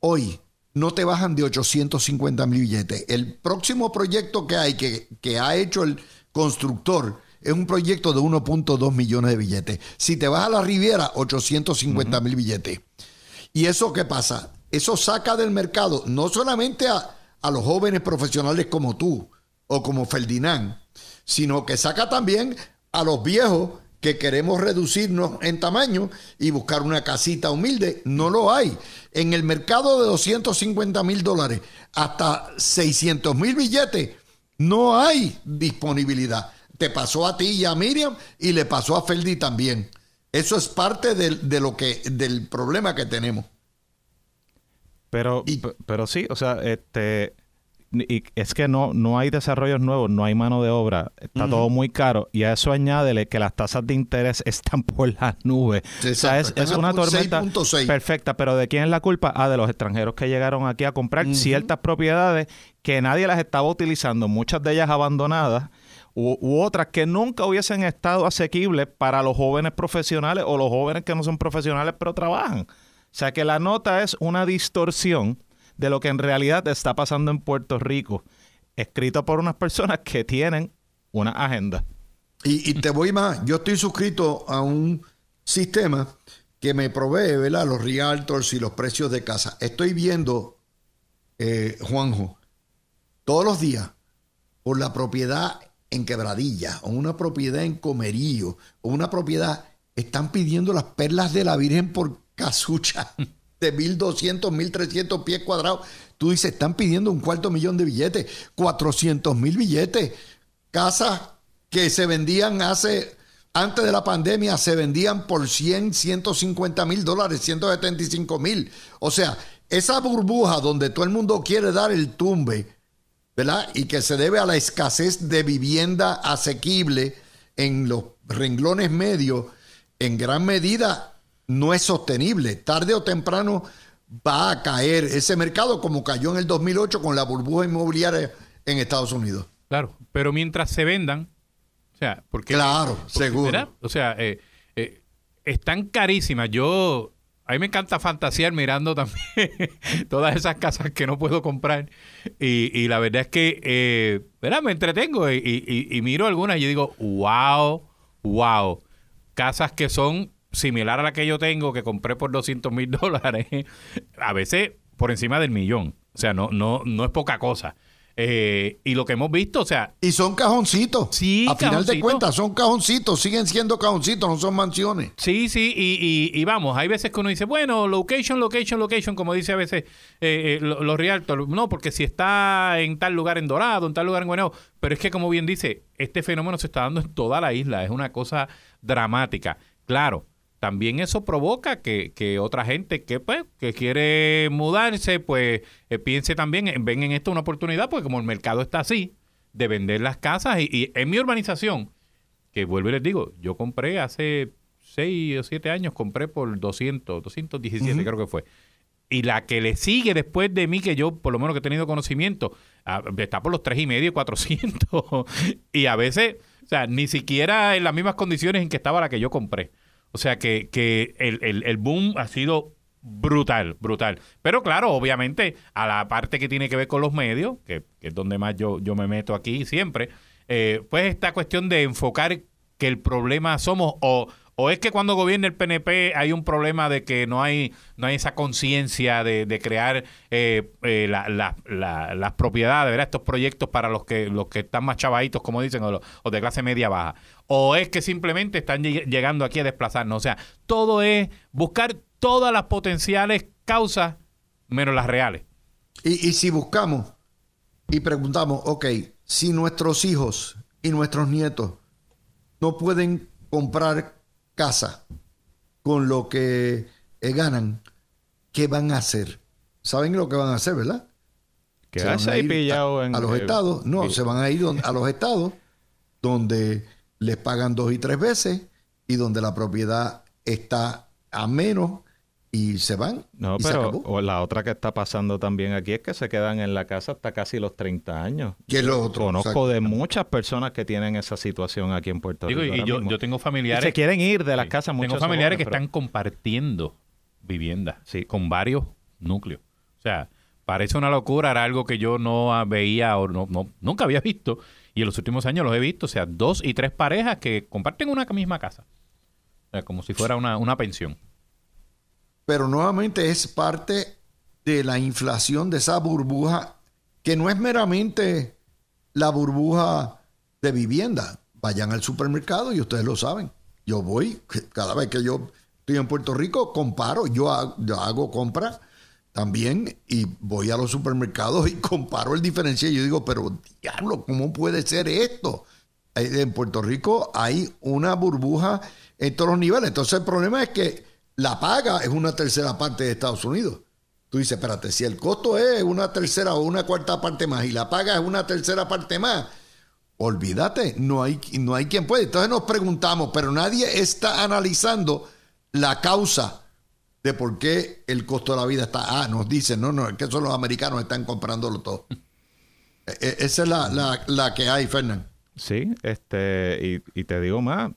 Hoy no te bajan de 850 mil billetes. El próximo proyecto que hay, que, que ha hecho el constructor, es un proyecto de 1.2 millones de billetes. Si te vas a la Riviera, 850 mil billetes. ¿Y eso qué pasa? Eso saca del mercado no solamente a, a los jóvenes profesionales como tú o como Ferdinand, sino que saca también a los viejos que queremos reducirnos en tamaño y buscar una casita humilde. No lo hay. En el mercado de 250 mil dólares hasta 600 mil billetes, no hay disponibilidad. Te pasó a ti y a Miriam y le pasó a Ferdi también. Eso es parte de, lo que, del problema que tenemos. Pero, pero sí, o sea, este y es que no, no hay desarrollos nuevos, no hay mano de obra, está todo muy caro y a eso añádele que las tasas de interés están por las nubes. o sea, es, una tormenta perfecta, pero ¿de quién es la culpa? Ah, de los extranjeros que llegaron aquí a comprar ciertas propiedades que nadie las estaba utilizando, muchas de ellas abandonadas. u, otras que nunca hubiesen estado asequibles para los jóvenes profesionales o los jóvenes que no son profesionales pero trabajan. O sea que la nota es una distorsión de lo que en realidad está pasando en Puerto Rico, escrito por unas personas que tienen una agenda. Y, te voy más, yo estoy suscrito a un sistema que me provee, ¿verdad? Los realtors y los precios de casa. Estoy viendo, eh, Juanjo, todos los días por la propiedad en Quebradilla, o una propiedad en Comerío, o una propiedad, están pidiendo las perlas de la Virgen por casucha. de 1.200, 1.300 pies cuadrados. Tú dices, están pidiendo un cuarto millón de billetes, 400 mil billetes. Casas que se vendían hace, antes de la pandemia, se vendían por 100, 150 mil dólares, 175 mil. O sea, esa burbuja donde todo el mundo quiere dar el tumbe, ¿verdad? Y que se debe a la escasez de vivienda asequible en los renglones medios, en gran medida no es sostenible. Tarde o temprano va a caer ese mercado como cayó en el 2008 con la burbuja inmobiliaria en Estados Unidos. Claro, pero mientras se vendan, sea, porque... Claro, seguro. O sea, eh, eh, están carísimas. Yo... A mí me encanta fantasear mirando también todas esas casas que no puedo comprar. Y, y la verdad es que, eh, ¿verdad? Me entretengo y, y- y miro algunas y yo digo, wow, wow. Casas que son similar a la que yo tengo, que compré por 200 mil dólares, a veces por encima del millón. O sea, no, no, no es poca cosa. Eh, y lo que hemos visto, o sea, Y son cajoncitos. Sí, A final de cuentas, son cajoncitos, siguen siendo cajoncitos, no son mansiones. Sí, sí, y, y, y vamos, hay veces que uno dice, bueno, location, location, location, como dice a veces eh, eh, lo- los realtors, no, porque si está en tal lugar en Dorado, en tal lugar en Guaynabo, pero es que como bien dice, este fenómeno se está dando en toda la isla, es una cosa dramática. Claro, también eso provoca que, que otra gente que pues que quiere mudarse, pues eh, piense también, en- ven en esto una oportunidad, porque como el mercado está así, de vender las casas, y, y en mi urbanización, que vuelvo y les digo, yo compré hace 6 o 7 años, compré por 200, 217 creo que fue. Y la que le sigue después de mí, que yo por lo menos que he tenido conocimiento, ah, está por los tres y medio, 400. y a veces, o sea, ni siquiera en las mismas condiciones en que estaba la que yo compré. O sea que, que el, el- el boom ha sido brutal, brutal. Pero claro, obviamente, a la parte que tiene que ver con los medios, que, es donde más yo, yo me meto aquí siempre, eh, pues esta cuestión de enfocar que el problema somos o, o es que cuando gobierna el PNP hay un problema de que no hay no hay esa conciencia de, crear eh, eh, la- la- la- las propiedades, ¿verdad? estos proyectos para los que los que están más chavaditos, como dicen, o, de clase media baja. O es que simplemente están lleg- llegando aquí a desplazarnos. O sea, todo es buscar todas las potenciales causas menos las reales. Y, y si buscamos y preguntamos, ok, si nuestros hijos y nuestros nietos no pueden comprar casa con lo que eh, ganan, ¿qué van a hacer? ¿Saben lo que van a hacer, verdad? Se van a ir pillado a, en... a los eh, estados. No, se van a ir a los estados donde les pagan dos y tres veces y donde la propiedad está a menos y se van. No, y se pero acabó. o la otra que está pasando también aquí es que se quedan en la casa hasta casi los 30 años. ¿Qué es lo otro? Conozco de muchas personas que tienen esa situación aquí en Puerto Digo, Rico. y yo, yo tengo Y familiares se quieren ir de las Sí. casas Tengo familiares que pero- están compartiendo viviendas Sí. con varios núcleos. O sea, parece una locura, era algo que yo no veía o no, no- nunca había visto. Y en los últimos años los he visto. O sea, dos y tres parejas que comparten una misma casa. O sea, como si fuera una, una pensión. Pero nuevamente es parte de la inflación de esa burbuja que no es meramente la burbuja de vivienda. Vayan al supermercado y ustedes lo saben. Yo voy, cada vez que yo estoy en Puerto Rico, comparo, yo hago, yo hago compra también y voy a los supermercados y comparo el diferencial. Yo digo, pero diablo, ¿cómo puede ser esto? Eh, En Puerto Rico hay una burbuja en todos los niveles. Entonces el problema es que la paga es una tercera parte de Estados Unidos. Tú dices, espérate, si el costo es una tercera o una cuarta parte más y la paga es una tercera parte más, olvídate, no hay, no hay quien puede. Entonces nos preguntamos, pero nadie está analizando la causa de por qué el costo de la vida está. Ah, nos dicen, no, no, es que son los americanos están comprándolo todo. E- e- Esa es la, la, la que hay, Fernán. Sí, este, y, y te digo más,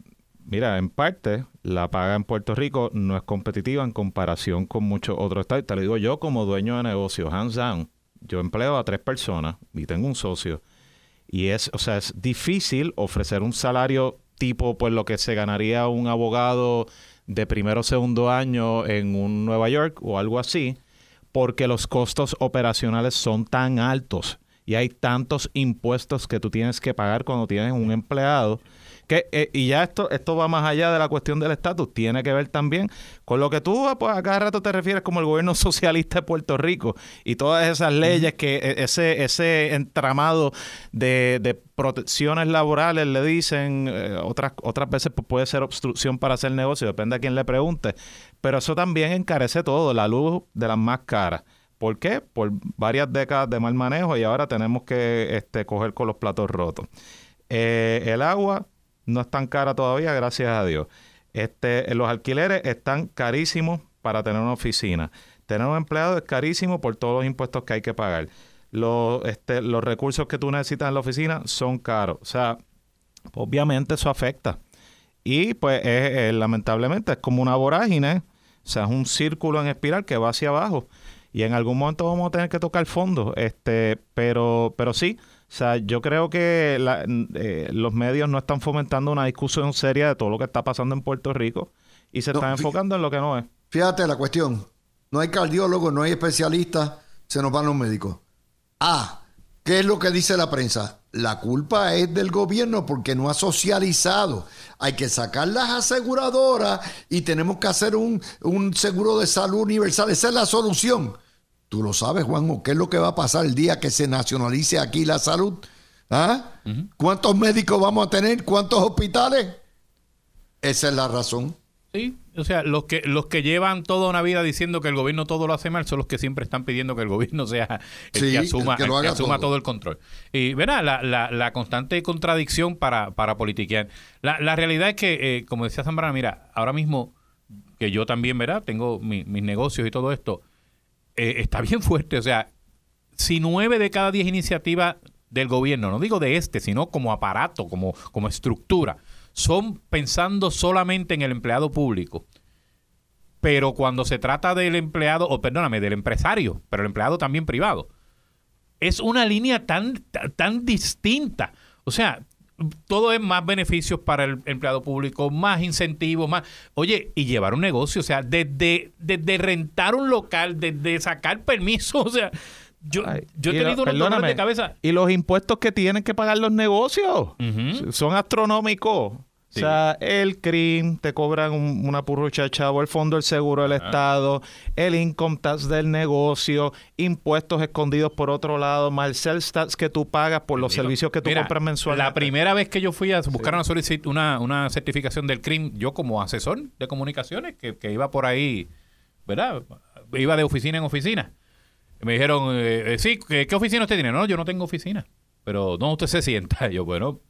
mira, en parte la paga en Puerto Rico no es competitiva en comparación con muchos otros estados. Te lo digo yo como dueño de negocio, hands down. Yo empleo a tres personas y tengo un socio. Y es, o sea, es difícil ofrecer un salario tipo, pues lo que se ganaría un abogado de primero o segundo año en un Nueva York o algo así, porque los costos operacionales son tan altos y hay tantos impuestos que tú tienes que pagar cuando tienes un empleado que eh, y ya esto esto va más allá de la cuestión del estatus tiene que ver también con lo que tú pues a cada rato te refieres como el gobierno socialista de Puerto Rico y todas esas leyes que eh, ese ese entramado de, de protecciones laborales le dicen eh, otras otras veces pues, puede ser obstrucción para hacer negocio depende a quién le pregunte pero eso también encarece todo la luz de las más caras ¿Por qué? Por varias décadas de mal manejo y ahora tenemos que este, coger con los platos rotos. Eh, el agua no es tan cara todavía, gracias a Dios. Este, los alquileres están carísimos para tener una oficina. Tener un empleado es carísimo por todos los impuestos que hay que pagar. Los, este, los recursos que tú necesitas en la oficina son caros. O sea, Obviamente eso afecta. Y pues lamentablemente es como una vorágine, o sea, es un círculo en espiral que va hacia abajo. Y en algún momento vamos a tener que tocar fondo. Este, pero, pero sí, o sea, yo creo que eh, los medios no están fomentando una discusión seria de todo lo que está pasando en Puerto Rico y se están enfocando en lo que no es. Fíjate la cuestión. No hay cardiólogos, no hay especialistas, se nos van los médicos. Ah, ¿qué es lo que dice la prensa? La culpa es del gobierno porque no ha socializado. Hay que sacar las aseguradoras y tenemos que hacer un, seguro de salud universal. Esa es la solución. Tú lo sabes, Juanjo, ¿qué es lo que va a pasar el día que se nacionalice aquí la salud? ¿Ah? ¿Cuántos médicos vamos a tener? ¿Cuántos hospitales? Esa es la razón. Sí, o sea, los que los que llevan toda una vida diciendo que el gobierno todo lo hace mal son los que siempre están pidiendo que el gobierno sea el que asuma, todo. el control. Y verá, la, la, la, constante contradicción para, para politiquear. La, la realidad es que, eh, como decía Zambrana, mira, ahora mismo que yo también, verá, tengo mis negocios y todo esto, eh, está bien fuerte. O sea, si nueve de cada diez iniciativas del gobierno, no digo de este, sino como aparato, como, como estructura, son pensando solamente en el empleado público. Pero cuando se trata del empleado, o perdóname, del empresario, pero el empleado también privado, es una línea tan, tan distinta. O sea, todo es más beneficios para el empleado público, más incentivos, más... Oye, y llevar un negocio, o sea, desde, desde rentar un local, desde sacar permiso, o sea, yo, yo he tenido un de cabeza. Y los impuestos que tienen que pagar los negocios son astronómicos. O sea, el CRIM te cobran una purrucha chavo, el Fondo del Seguro del Estado, el income tax del negocio, impuestos escondidos por otro lado, más el tax que tú pagas por los servicios que tú compras mensualmente. La primera vez que yo fui a buscar una, una, una certificación del CRIM, yo como asesor de comunicaciones, que, que iba por ahí, ¿verdad? Iba de oficina en oficina me dijeron, eh, eh, sí, ¿qué, oficina usted tiene? No, yo no tengo oficina. Pero ¿dónde usted se sienta? yo, bueno,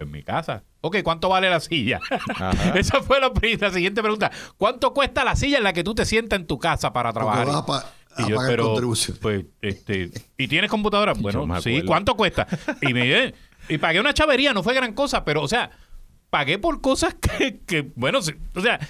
en mi casa. Ok, ¿cuánto vale la silla? Esa fue la, siguiente pregunta. ¿Cuánto cuesta la silla en la que tú te sientas en tu casa para trabajar? y yo, pero, pues, este, ¿y tienes computadora? Bueno, sí, ¿cuánto cuesta? Y me y pagué una chavería, no fue gran cosa, pero, o sea, pagué por cosas que, que bueno, o sea,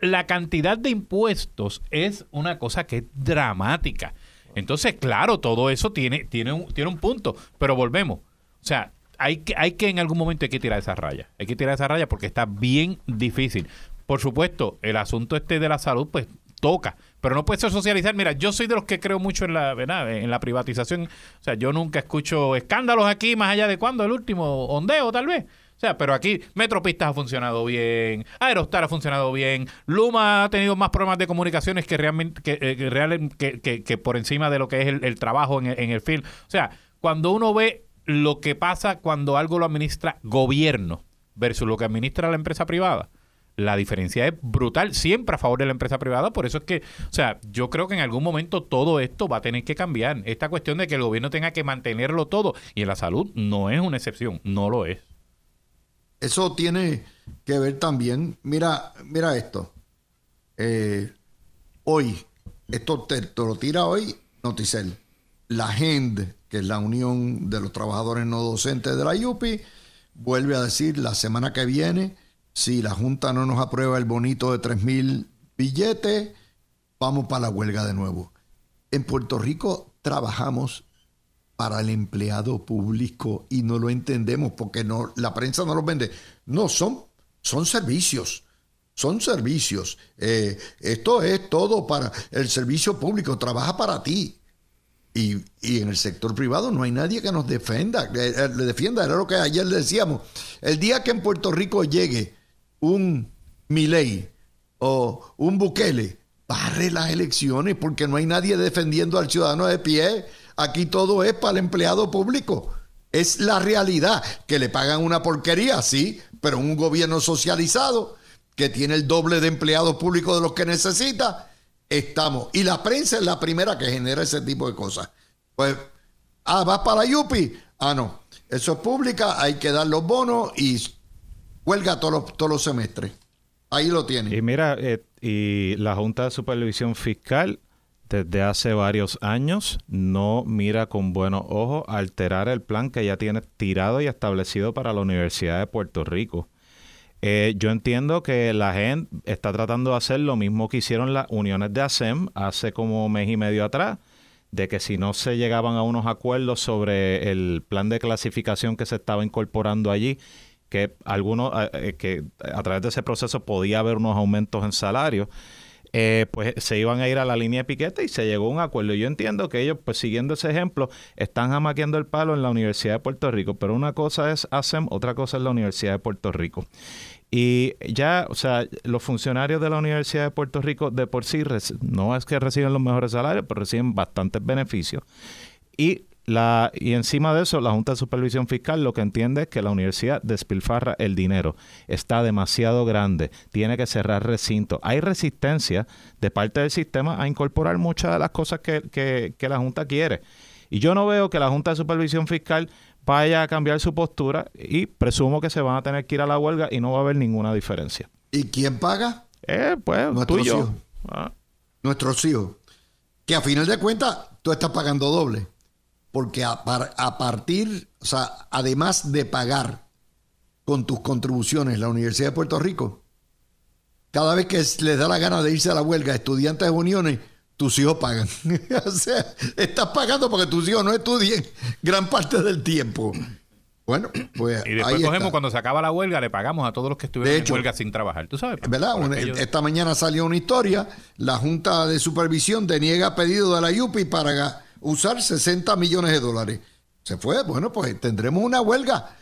la cantidad de impuestos es una cosa que es dramática. Entonces, claro, todo eso tiene, tiene, un, tiene un punto, pero volvemos. O sea, hay que, hay que en algún momento hay que tirar esa raya. Hay que tirar esa raya porque está bien difícil. Por supuesto, el asunto este de la salud, pues toca, pero no puede ser socializar. Mira, yo soy de los que creo mucho en la, en la privatización. O sea, yo nunca escucho escándalos aquí, más allá de cuando, el último ondeo, tal vez. O sea, pero aquí Metropistas ha funcionado bien, Aerostar ha funcionado bien, Luma ha tenido más problemas de comunicaciones que realmente que, eh, que, por encima de lo que es el, trabajo en el film. O sea, cuando uno ve lo que pasa cuando algo lo administra gobierno versus lo que administra la empresa privada, la diferencia es brutal, siempre a favor de la empresa privada. Por eso es que, o sea, yo creo que en algún momento todo esto va a tener que cambiar. Esta cuestión de que el gobierno tenga que mantenerlo todo y en la salud no es una excepción, no lo es. Eso tiene que ver también. Mira, mira esto. Eh, hoy, esto te, lo tira hoy Noticel. La GEND, que es la Unión de los Trabajadores No Docentes de la IUPI, vuelve a decir la semana que viene, si la Junta no nos aprueba el bonito de 3 mil billetes, vamos para la huelga de nuevo. En Puerto Rico trabajamos para el empleado público y no lo entendemos porque no, la prensa no los vende. No, son, son servicios. Son servicios. Eh, esto es todo para el servicio público, trabaja para ti. Y, en el sector privado no hay nadie que nos defenda, le, defienda. Era lo que ayer le decíamos. El día que en Puerto Rico llegue un Milei o un Bukele, barre las elecciones porque no hay nadie defendiendo al ciudadano de pie Aquí todo es para el empleado público. Es la realidad, que le pagan una porquería, sí, pero un gobierno socializado que tiene el doble de empleados públicos de los que necesita, estamos. Y la prensa es la primera que genera ese tipo de cosas. Pues, ah, vas para Yupi. Ah, no. Eso es pública, hay que dar los bonos y huelga todos los, todos los semestres. Ahí lo tiene. Y mira, eh, y la Junta de Supervisión Fiscal desde hace varios años no mira con buenos ojos alterar el plan que ya tiene tirado y establecido para la Universidad de Puerto Rico. Eh, yo entiendo que la gente está tratando de hacer lo mismo que hicieron las uniones de ASEM hace como mes y medio atrás, de que si no se llegaban a unos acuerdos sobre el plan de clasificación que se estaba incorporando allí, que algunos eh, eh, que a través de ese proceso podía haber unos aumentos en salario, eh, pues se iban a ir a la línea de piquete y se llegó a un acuerdo. Yo entiendo que ellos, pues siguiendo ese ejemplo, están jamaqueando el palo en la Universidad de Puerto Rico, pero una cosa es ASEM, otra cosa es la Universidad de Puerto Rico. Y ya, o sea, los funcionarios de la Universidad de Puerto Rico de por sí no es que reciben los mejores salarios, pero reciben bastantes beneficios. Y la, y encima de eso, la Junta de Supervisión Fiscal lo que entiende es que la universidad despilfarra el dinero. Está demasiado grande, tiene que cerrar recinto. Hay resistencia de parte del sistema a incorporar muchas de las cosas que, que la Junta quiere. Y yo no veo que la Junta de Supervisión Fiscal vaya a cambiar su postura y presumo que se van a tener que ir a la huelga y no va a haber ninguna diferencia. ¿Y quién paga? Eh, pues Nuestros tú y yo. hijos. Ah. Nuestros hijos. Que a final de cuentas tú estás pagando doble. Porque a, par- a partir, o sea, además de pagar con tus contribuciones la Universidad de Puerto Rico, cada vez que les da la gana de irse a la huelga, estudiantes de uniones, tus hijos pagan. o sea, estás pagando porque tus hijos no estudien gran parte del tiempo. Bueno, pues Y después ahí cogemos, está. cuando se acaba la huelga, le pagamos a todos los que estuvieron De en hecho, huelga sin trabajar. ¿Tú sabes? ¿Verdad? Por Una- aquello- esta mañana salió una historia. La Junta de Supervisión deniega pedido de la UPI para usar 60 millones de dólares. Se fue. Bueno, pues tendremos una huelga.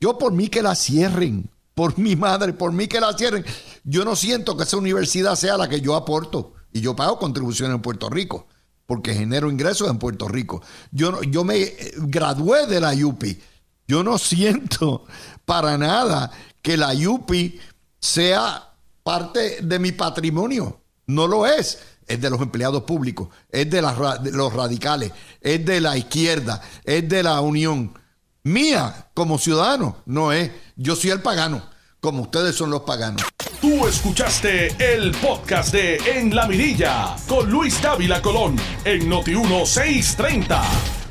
Yo por mí que la cierren. Por mi madre, por mí que la cierren. Yo no siento que esa universidad sea la que yo aporto. Y yo pago contribuciones en Puerto Rico. Porque genero ingresos en Puerto Rico. Yo, no- yo me eh, gradué de la UPI. Yo no siento para nada que la UPI sea parte de mi patrimonio. No lo es. Es de los empleados públicos, es de, los radicales, es de la izquierda, es de la unión. Mía, como ciudadano, no es. Yo soy el pagano, como ustedes son los paganos. Tú escuchaste el podcast de En la Mirilla con Luis Dávila Colón en Noti 1630.